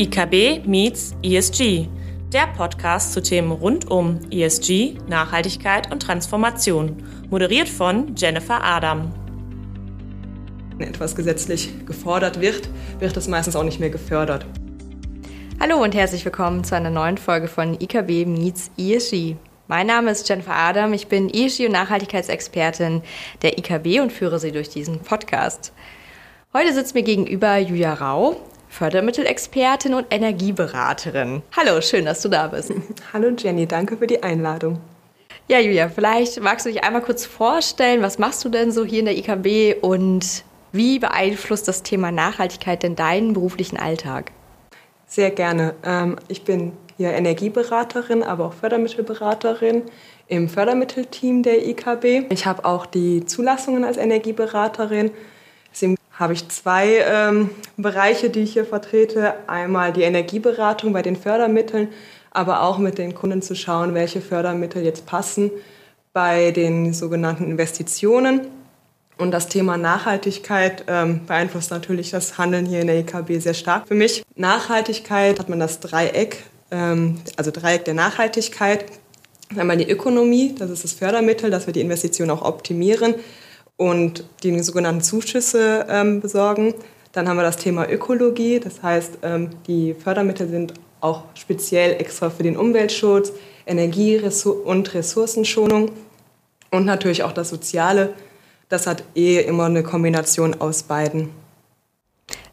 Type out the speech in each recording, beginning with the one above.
IKB meets ESG, der Podcast zu Themen rund um ESG, Nachhaltigkeit und Transformation, moderiert von Jennifer Adam. Wenn etwas gesetzlich gefordert wird, wird es meistens auch nicht mehr gefördert. Hallo und herzlich willkommen zu einer neuen Folge von IKB meets ESG. Mein Name ist Jennifer Adam, ich bin ESG- und Nachhaltigkeitsexpertin der IKB und führe Sie durch diesen Podcast. Heute sitzt mir gegenüber Julia Rau, Fördermittelexpertin und Energieberaterin. Hallo, schön, dass du da bist. Hallo Jenny, danke für die Einladung. Ja, Julia, vielleicht magst du dich einmal kurz vorstellen, was machst du denn so hier in der IKB und wie beeinflusst das Thema Nachhaltigkeit denn deinen beruflichen Alltag? Sehr gerne. Ähm, ich bin hier Energieberaterin, aber auch Fördermittelberaterin im Fördermittelteam der IKB. Ich habe auch die Zulassungen als Energieberaterin. Deswegen habe ich zwei ähm, Bereiche, die ich hier vertrete. Einmal die Energieberatung bei den Fördermitteln, aber auch mit den Kunden zu schauen, welche Fördermittel jetzt passen bei den sogenannten Investitionen. Und das Thema Nachhaltigkeit ähm, beeinflusst natürlich das Handeln hier in der EKB sehr stark. Für mich Nachhaltigkeit hat man das Dreieck, ähm, also Dreieck der Nachhaltigkeit. Einmal die Ökonomie, das ist das Fördermittel, dass wir die Investitionen auch optimieren und die sogenannten Zuschüsse ähm, besorgen. Dann haben wir das Thema Ökologie, das heißt, ähm, die Fördermittel sind auch speziell extra für den Umweltschutz, Energie- und Ressourcenschonung und natürlich auch das Soziale. Das hat eh immer eine Kombination aus beiden.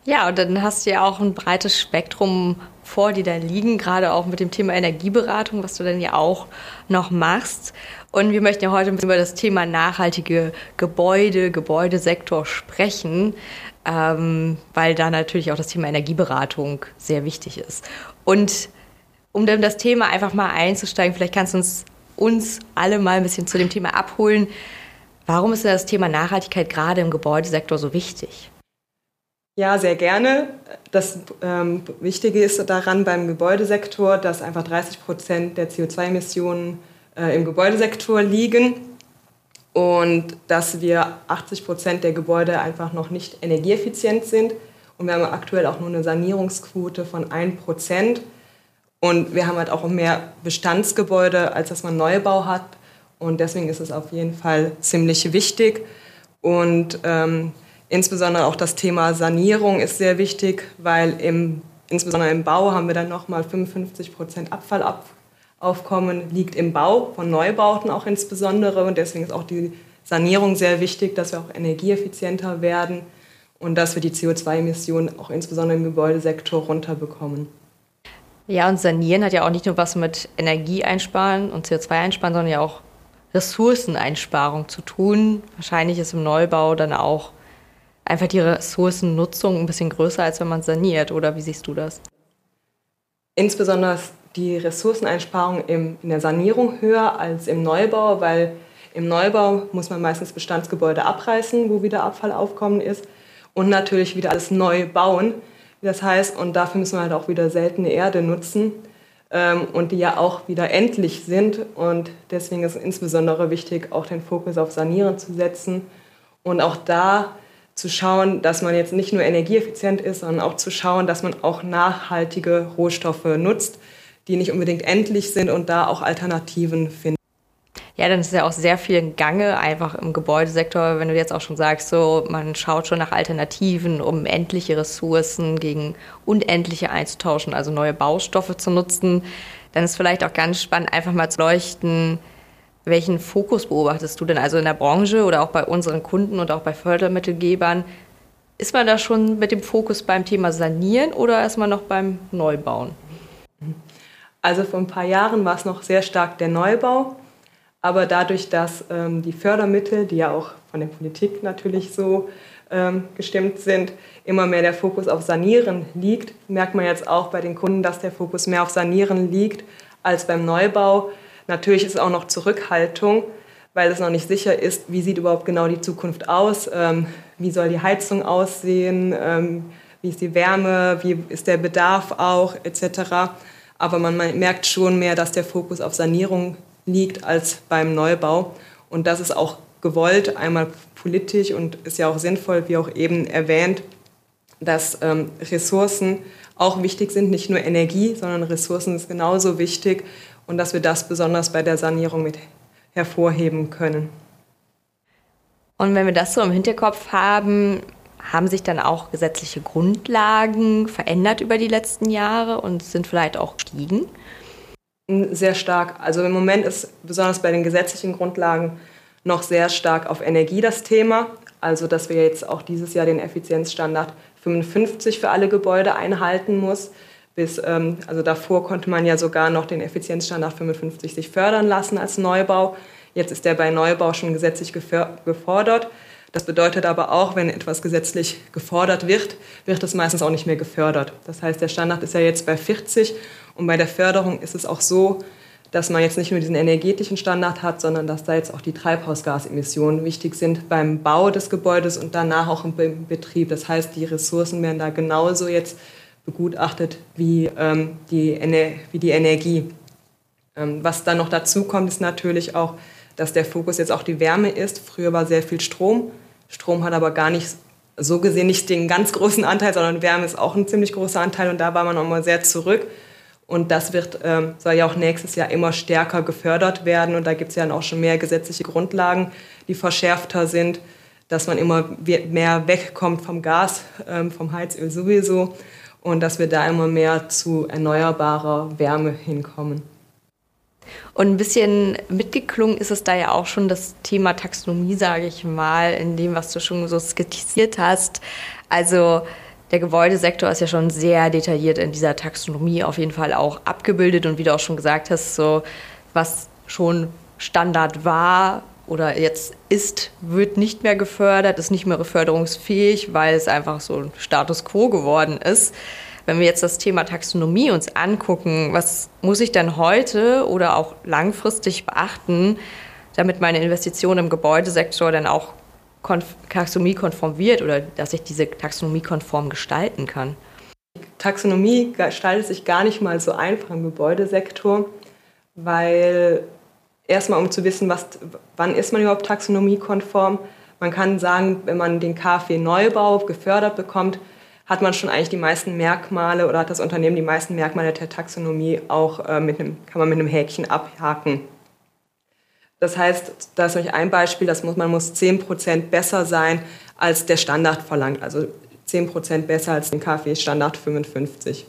Ja, und dann hast du ja auch ein breites Spektrum vor dir da liegen, gerade auch mit dem Thema Energieberatung, was du dann ja auch noch machst. Und wir möchten ja heute ein bisschen über das Thema nachhaltige Gebäude, Gebäudesektor sprechen, ähm, weil da natürlich auch das Thema Energieberatung sehr wichtig ist. Und um dann das Thema einfach mal einzusteigen, vielleicht kannst du uns, uns alle mal ein bisschen zu dem Thema abholen. Warum ist denn das Thema Nachhaltigkeit gerade im Gebäudesektor so wichtig? Ja, sehr gerne. Das ähm, Wichtige ist daran beim Gebäudesektor, dass einfach 30 Prozent der CO2-Emissionen äh, im Gebäudesektor liegen und dass wir 80 Prozent der Gebäude einfach noch nicht energieeffizient sind. Und wir haben aktuell auch nur eine Sanierungsquote von 1 Prozent. Und wir haben halt auch mehr Bestandsgebäude, als dass man Neubau hat. Und deswegen ist es auf jeden Fall ziemlich wichtig. Und ähm, Insbesondere auch das Thema Sanierung ist sehr wichtig, weil im, insbesondere im Bau haben wir dann nochmal 55 Prozent Abfallaufkommen liegt im Bau, von Neubauten auch insbesondere. Und deswegen ist auch die Sanierung sehr wichtig, dass wir auch energieeffizienter werden und dass wir die CO2-Emissionen auch insbesondere im Gebäudesektor runterbekommen. Ja, und Sanieren hat ja auch nicht nur was mit Energie einsparen und CO2 einsparen, sondern ja auch Ressourceneinsparung zu tun. Wahrscheinlich ist im Neubau dann auch einfach die Ressourcennutzung ein bisschen größer, als wenn man saniert. Oder wie siehst du das? Insbesondere die Ressourceneinsparung in der Sanierung höher als im Neubau, weil im Neubau muss man meistens Bestandsgebäude abreißen, wo wieder Abfallaufkommen ist und natürlich wieder alles neu bauen. Das heißt, und dafür müssen wir halt auch wieder seltene Erde nutzen ähm, und die ja auch wieder endlich sind. Und deswegen ist es insbesondere wichtig, auch den Fokus auf Sanieren zu setzen und auch da zu schauen, dass man jetzt nicht nur energieeffizient ist, sondern auch zu schauen, dass man auch nachhaltige Rohstoffe nutzt, die nicht unbedingt endlich sind und da auch Alternativen findet. Ja, dann ist ja auch sehr viel in Gange, einfach im Gebäudesektor, wenn du jetzt auch schon sagst, so man schaut schon nach Alternativen, um endliche Ressourcen gegen unendliche einzutauschen, also neue Baustoffe zu nutzen. Dann ist vielleicht auch ganz spannend, einfach mal zu leuchten, welchen Fokus beobachtest du denn also in der Branche oder auch bei unseren Kunden und auch bei Fördermittelgebern? Ist man da schon mit dem Fokus beim Thema Sanieren oder ist man noch beim Neubauen? Also vor ein paar Jahren war es noch sehr stark der Neubau. Aber dadurch, dass ähm, die Fördermittel, die ja auch von der Politik natürlich so ähm, gestimmt sind, immer mehr der Fokus auf Sanieren liegt, merkt man jetzt auch bei den Kunden, dass der Fokus mehr auf Sanieren liegt als beim Neubau. Natürlich ist auch noch Zurückhaltung, weil es noch nicht sicher ist, wie sieht überhaupt genau die Zukunft aus, ähm, wie soll die Heizung aussehen, ähm, wie ist die Wärme, wie ist der Bedarf auch etc. Aber man merkt schon mehr, dass der Fokus auf Sanierung liegt als beim Neubau. Und das ist auch gewollt, einmal politisch und ist ja auch sinnvoll, wie auch eben erwähnt, dass ähm, Ressourcen auch wichtig sind, nicht nur Energie, sondern Ressourcen ist genauso wichtig und dass wir das besonders bei der Sanierung mit hervorheben können. Und wenn wir das so im Hinterkopf haben, haben sich dann auch gesetzliche Grundlagen verändert über die letzten Jahre und sind vielleicht auch gestiegen? Sehr stark. Also im Moment ist besonders bei den gesetzlichen Grundlagen noch sehr stark auf Energie das Thema. Also dass wir jetzt auch dieses Jahr den Effizienzstandard 55 für alle Gebäude einhalten muss. Bis, ähm, also davor konnte man ja sogar noch den Effizienzstandard 55 sich fördern lassen als Neubau. Jetzt ist der bei Neubau schon gesetzlich gefordert. Das bedeutet aber auch, wenn etwas gesetzlich gefordert wird, wird es meistens auch nicht mehr gefördert. Das heißt, der Standard ist ja jetzt bei 40 und bei der Förderung ist es auch so, dass man jetzt nicht nur diesen energetischen Standard hat, sondern dass da jetzt auch die Treibhausgasemissionen wichtig sind beim Bau des Gebäudes und danach auch im Betrieb. Das heißt, die Ressourcen werden da genauso jetzt begutachtet wie, ähm, die, wie die Energie. Ähm, was dann noch dazu kommt, ist natürlich auch, dass der Fokus jetzt auch die Wärme ist. Früher war sehr viel Strom. Strom hat aber gar nicht so gesehen nicht den ganz großen Anteil, sondern Wärme ist auch ein ziemlich großer Anteil und da war man auch mal sehr zurück. Und das wird, ähm, soll ja auch nächstes Jahr immer stärker gefördert werden. Und da gibt es ja dann auch schon mehr gesetzliche Grundlagen, die verschärfter sind, dass man immer mehr wegkommt vom Gas, ähm, vom Heizöl sowieso. Und dass wir da immer mehr zu erneuerbarer Wärme hinkommen. Und ein bisschen mitgeklungen ist es da ja auch schon das Thema Taxonomie, sage ich mal, in dem, was du schon so skizziert hast. Also der Gebäudesektor ist ja schon sehr detailliert in dieser Taxonomie auf jeden Fall auch abgebildet und wie du auch schon gesagt hast, so was schon Standard war oder jetzt ist, wird nicht mehr gefördert, ist nicht mehr förderungsfähig, weil es einfach so ein Status quo geworden ist. Wenn wir jetzt das Thema Taxonomie uns angucken, was muss ich denn heute oder auch langfristig beachten, damit meine Investition im Gebäudesektor dann auch taxonomiekonform wird oder dass ich diese taxonomiekonform gestalten kann? Taxonomie gestaltet sich gar nicht mal so einfach im Gebäudesektor, weil erstmal um zu wissen, was, wann ist man überhaupt taxonomiekonform. Man kann sagen, wenn man den KfW-Neubau gefördert bekommt, hat man schon eigentlich die meisten Merkmale oder hat das Unternehmen die meisten Merkmale der Taxonomie auch äh, mit einem, kann man mit einem Häkchen abhaken. Das heißt, da ist ein Beispiel, das muss, man muss 10% besser sein, als der Standard verlangt. Also 10% besser als den KfW-Standard 55.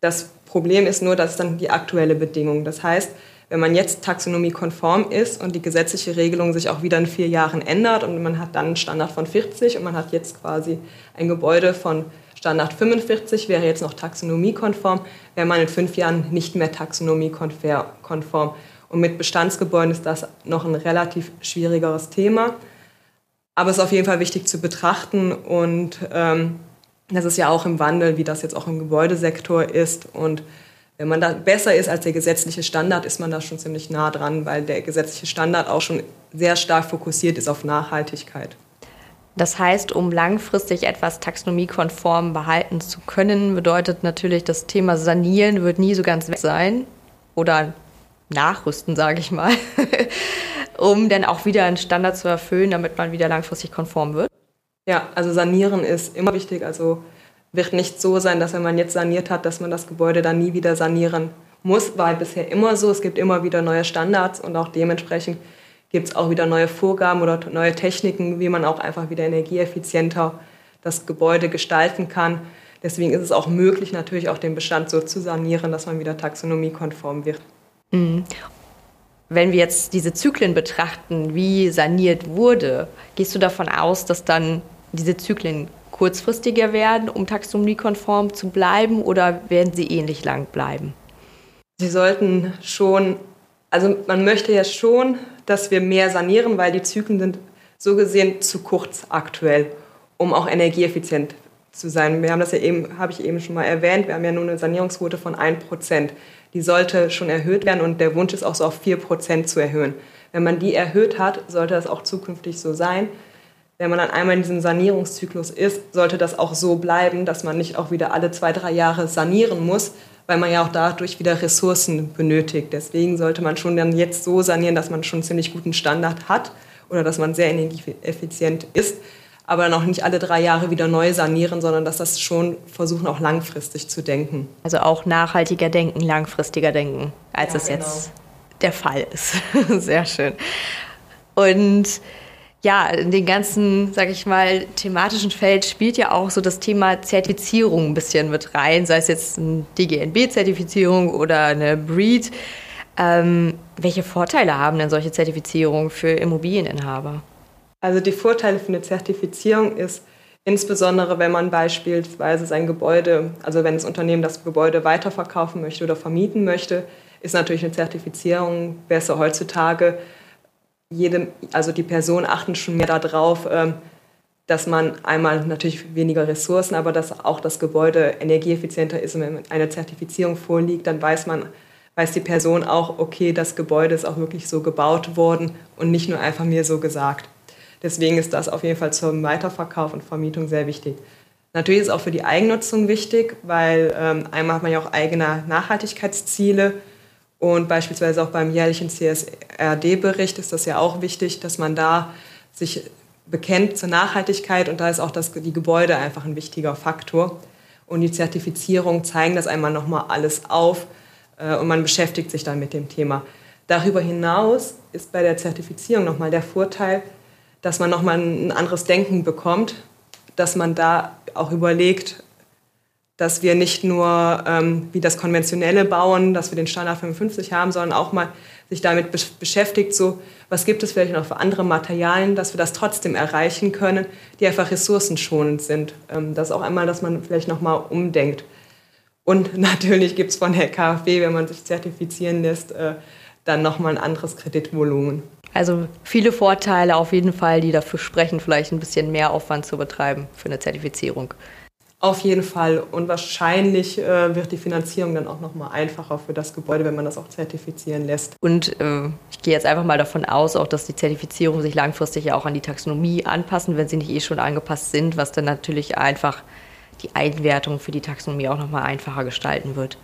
Das Problem ist nur, dass dann die aktuelle Bedingung. Das heißt, wenn man jetzt taxonomiekonform ist und die gesetzliche Regelung sich auch wieder in vier Jahren ändert und man hat dann einen Standard von 40 und man hat jetzt quasi ein Gebäude von Standard 45, wäre jetzt noch taxonomiekonform, wäre man in fünf Jahren nicht mehr taxonomiekonform. Und mit Bestandsgebäuden ist das noch ein relativ schwierigeres Thema. Aber es ist auf jeden Fall wichtig zu betrachten und ähm, das ist ja auch im Wandel, wie das jetzt auch im Gebäudesektor ist. Und wenn man da besser ist als der gesetzliche Standard, ist man da schon ziemlich nah dran, weil der gesetzliche Standard auch schon sehr stark fokussiert ist auf Nachhaltigkeit. Das heißt, um langfristig etwas taxonomiekonform behalten zu können, bedeutet natürlich, das Thema Sanieren wird nie so ganz weg sein oder nachrüsten, sage ich mal, um dann auch wieder einen Standard zu erfüllen, damit man wieder langfristig konform wird? Ja, also sanieren ist immer wichtig. Also wird nicht so sein, dass wenn man jetzt saniert hat, dass man das Gebäude dann nie wieder sanieren muss. War bisher immer so. Es gibt immer wieder neue Standards und auch dementsprechend gibt es auch wieder neue Vorgaben oder neue Techniken, wie man auch einfach wieder energieeffizienter das Gebäude gestalten kann. Deswegen ist es auch möglich, natürlich auch den Bestand so zu sanieren, dass man wieder taxonomiekonform wird. Mhm. Wenn wir jetzt diese Zyklen betrachten, wie saniert wurde, gehst du davon aus, dass dann diese Zyklen kurzfristiger werden, um taxonomiekonform zu bleiben, oder werden sie ähnlich lang bleiben? Sie sollten schon, also man möchte ja schon, dass wir mehr sanieren, weil die Zyklen sind so gesehen zu kurz aktuell, um auch energieeffizient zu sein. Wir haben das ja eben, habe ich eben schon mal erwähnt, wir haben ja nur eine Sanierungsquote von 1% die sollte schon erhöht werden und der Wunsch ist auch so auf 4% zu erhöhen. Wenn man die erhöht hat, sollte das auch zukünftig so sein. Wenn man dann einmal in diesem Sanierungszyklus ist, sollte das auch so bleiben, dass man nicht auch wieder alle zwei, drei Jahre sanieren muss, weil man ja auch dadurch wieder Ressourcen benötigt. Deswegen sollte man schon dann jetzt so sanieren, dass man schon einen ziemlich guten Standard hat oder dass man sehr energieeffizient ist. aber noch nicht alle drei Jahre wieder neu sanieren, sondern dass das schon versuchen, auch langfristig zu denken. Also auch nachhaltiger denken, langfristiger denken, als ja, es genau. jetzt der Fall ist. Sehr schön. Und ja, in den ganzen, sag ich mal, thematischen Feld spielt ja auch so das Thema Zertifizierung ein bisschen mit rein, sei es jetzt eine DGNB-Zertifizierung oder eine BREED. Ähm, welche Vorteile haben denn solche Zertifizierungen für Immobilieninhaber? Also die Vorteile für eine Zertifizierung ist insbesondere, wenn man beispielsweise sein Gebäude, also wenn das Unternehmen das Gebäude weiterverkaufen möchte oder vermieten möchte, ist natürlich eine Zertifizierung besser heutzutage. Jede, also die Personen achten schon mehr darauf, ähm, dass man einmal natürlich weniger Ressourcen, aber dass auch das Gebäude energieeffizienter ist. Und wenn eine Zertifizierung vorliegt, dann weiß man, weiß die Person auch, okay, das Gebäude ist auch wirklich so gebaut worden und nicht nur einfach mir so gesagt. Deswegen ist das auf jeden Fall zum Weiterverkauf und Vermietung sehr wichtig. Natürlich ist es auch für die Eigennutzung wichtig, weil ähm, einmal hat man ja auch eigene Nachhaltigkeitsziele und beispielsweise auch beim jährlichen CSRD-Bericht ist das ja auch wichtig, dass man da sich bekennt zur Nachhaltigkeit und da ist auch das, die Gebäude einfach ein wichtiger Faktor. Und die Zertifizierung zeigen das einmal nochmal alles auf äh, und man beschäftigt sich dann mit dem Thema. Darüber hinaus ist bei der Zertifizierung nochmal der Vorteil, dass man nochmal ein anderes Denken bekommt, dass man da auch überlegt, dass wir nicht nur ähm, wie das konventionelle bauen, dass wir den Standard 55 haben, sondern auch mal sich damit be beschäftigt, so was gibt es vielleicht noch für andere Materialien, dass wir das trotzdem erreichen können, die einfach ressourcenschonend sind. Ähm, das ist auch einmal, dass man vielleicht nochmal umdenkt. Und natürlich gibt es von der KfW, wenn man sich zertifizieren lässt, äh, dann nochmal ein anderes Kreditvolumen. Also viele Vorteile auf jeden Fall, die dafür sprechen, vielleicht ein bisschen mehr Aufwand zu betreiben für eine Zertifizierung. Auf jeden Fall. Und wahrscheinlich äh, wird die Finanzierung dann auch noch mal einfacher für das Gebäude, wenn man das auch zertifizieren lässt. Und äh, ich gehe jetzt einfach mal davon aus, auch dass die Zertifizierung sich langfristig ja auch an die Taxonomie anpassen, wenn sie nicht eh schon angepasst sind, was dann natürlich einfach die Einwertung für die Taxonomie auch noch mal einfacher gestalten wird.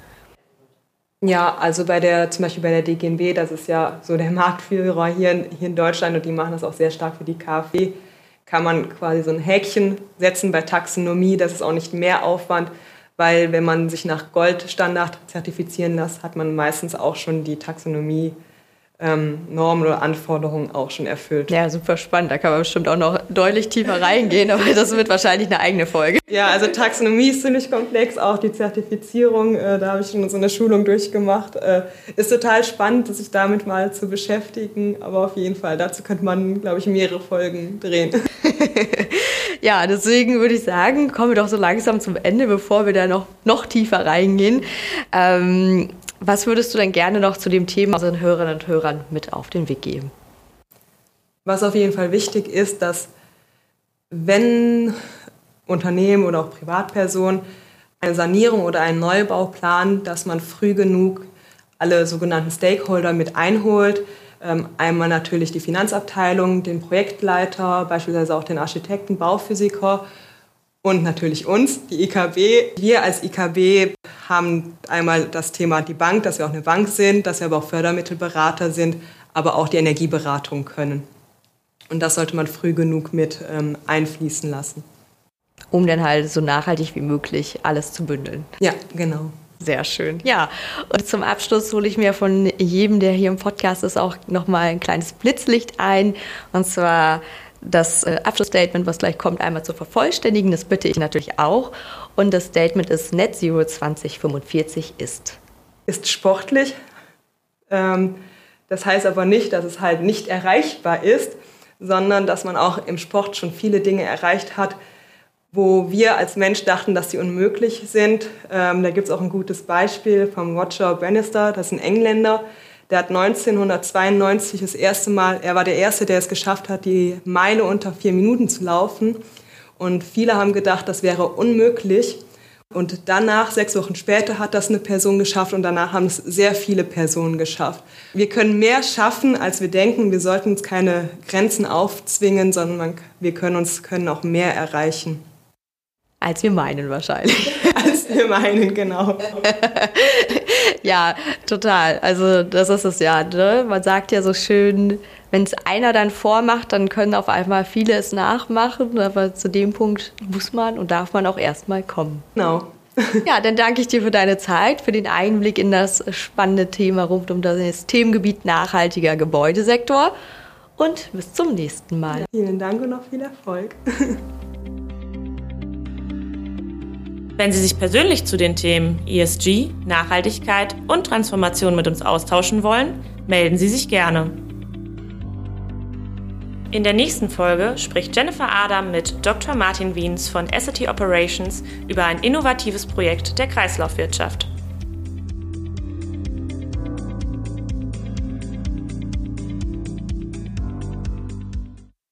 Ja, also bei der, zum Beispiel bei der DGNB, das ist ja so der Marktführer hier in, hier in Deutschland und die machen das auch sehr stark für die KfW, kann man quasi so ein Häkchen setzen bei Taxonomie. Das ist auch nicht mehr Aufwand, weil wenn man sich nach Goldstandard zertifizieren lässt, hat man meistens auch schon die Taxonomie ähm, Normen oder Anforderungen auch schon erfüllt. Ja, super spannend. Da kann man bestimmt auch noch deutlich tiefer reingehen, aber das wird wahrscheinlich eine eigene Folge. Ja, also Taxonomie ist ziemlich komplex, auch die Zertifizierung, äh, da habe ich schon so eine Schulung durchgemacht. Äh, ist total spannend, sich damit mal zu beschäftigen, aber auf jeden Fall, dazu könnte man, glaube ich, mehrere Folgen drehen. ja, deswegen würde ich sagen, kommen wir doch so langsam zum Ende, bevor wir da noch, noch tiefer reingehen. Ähm, was würdest du denn gerne noch zu dem Thema unseren Hörerinnen und Hörern mit auf den Weg geben? Was auf jeden Fall wichtig ist, dass wenn Unternehmen oder auch Privatpersonen eine Sanierung oder einen Neubau planen, dass man früh genug alle sogenannten Stakeholder mit einholt. Ähm, einmal natürlich die Finanzabteilung, den Projektleiter, beispielsweise auch den Architekten, Bauphysiker und natürlich uns, die IKB. Wir als IKB haben einmal das Thema die Bank, dass wir auch eine Bank sind, dass wir aber auch Fördermittelberater sind, aber auch die Energieberatung können. Und das sollte man früh genug mit ähm, einfließen lassen. Um dann halt so nachhaltig wie möglich alles zu bündeln. Ja, genau. Sehr schön. Ja, und zum Abschluss hole ich mir von jedem, der hier im Podcast ist, auch nochmal ein kleines Blitzlicht ein. Und zwar das äh, Abschlussstatement, was gleich kommt, einmal zu vervollständigen. Das bitte ich natürlich auch. Und das Statement ist Net Zero 2045 ist. Ist sportlich. Ähm, das heißt aber nicht, dass es halt nicht erreichbar ist, sondern dass man auch im Sport schon viele Dinge erreicht hat, wo wir als Mensch dachten, dass sie unmöglich sind. Ähm, da gibt es auch ein gutes Beispiel vom Roger Bannister, das ist ein Engländer, der hat 1992 das erste Mal, er war der Erste, der es geschafft hat, die Meile unter vier Minuten zu laufen. Und viele haben gedacht, das wäre unmöglich. Und danach, sechs Wochen später, hat das eine Person geschafft und danach haben es sehr viele Personen geschafft. Wir können mehr schaffen, als wir denken. Wir sollten uns keine Grenzen aufzwingen, sondern man, wir können uns können auch mehr erreichen. Als wir meinen wahrscheinlich. Als wir meinen, genau. ja, total. Also das ist es ja. Ne? Man sagt ja so schön, wenn es einer dann vormacht, dann können auf einmal viele es nachmachen. Aber zu dem Punkt muss man und darf man auch erstmal kommen. Genau. Ja, dann danke ich dir für deine Zeit, für den Einblick in das spannende Thema rund um das Themengebiet nachhaltiger Gebäudesektor und bis zum nächsten Mal. Ja, vielen Dank und noch viel Erfolg. Wenn Sie sich persönlich zu den Themen ESG, Nachhaltigkeit und Transformation mit uns austauschen wollen, melden Sie sich gerne. In der nächsten Folge spricht Jennifer Adam mit Dr. Martin Wiens von Essity Operations über ein innovatives Projekt der Kreislaufwirtschaft.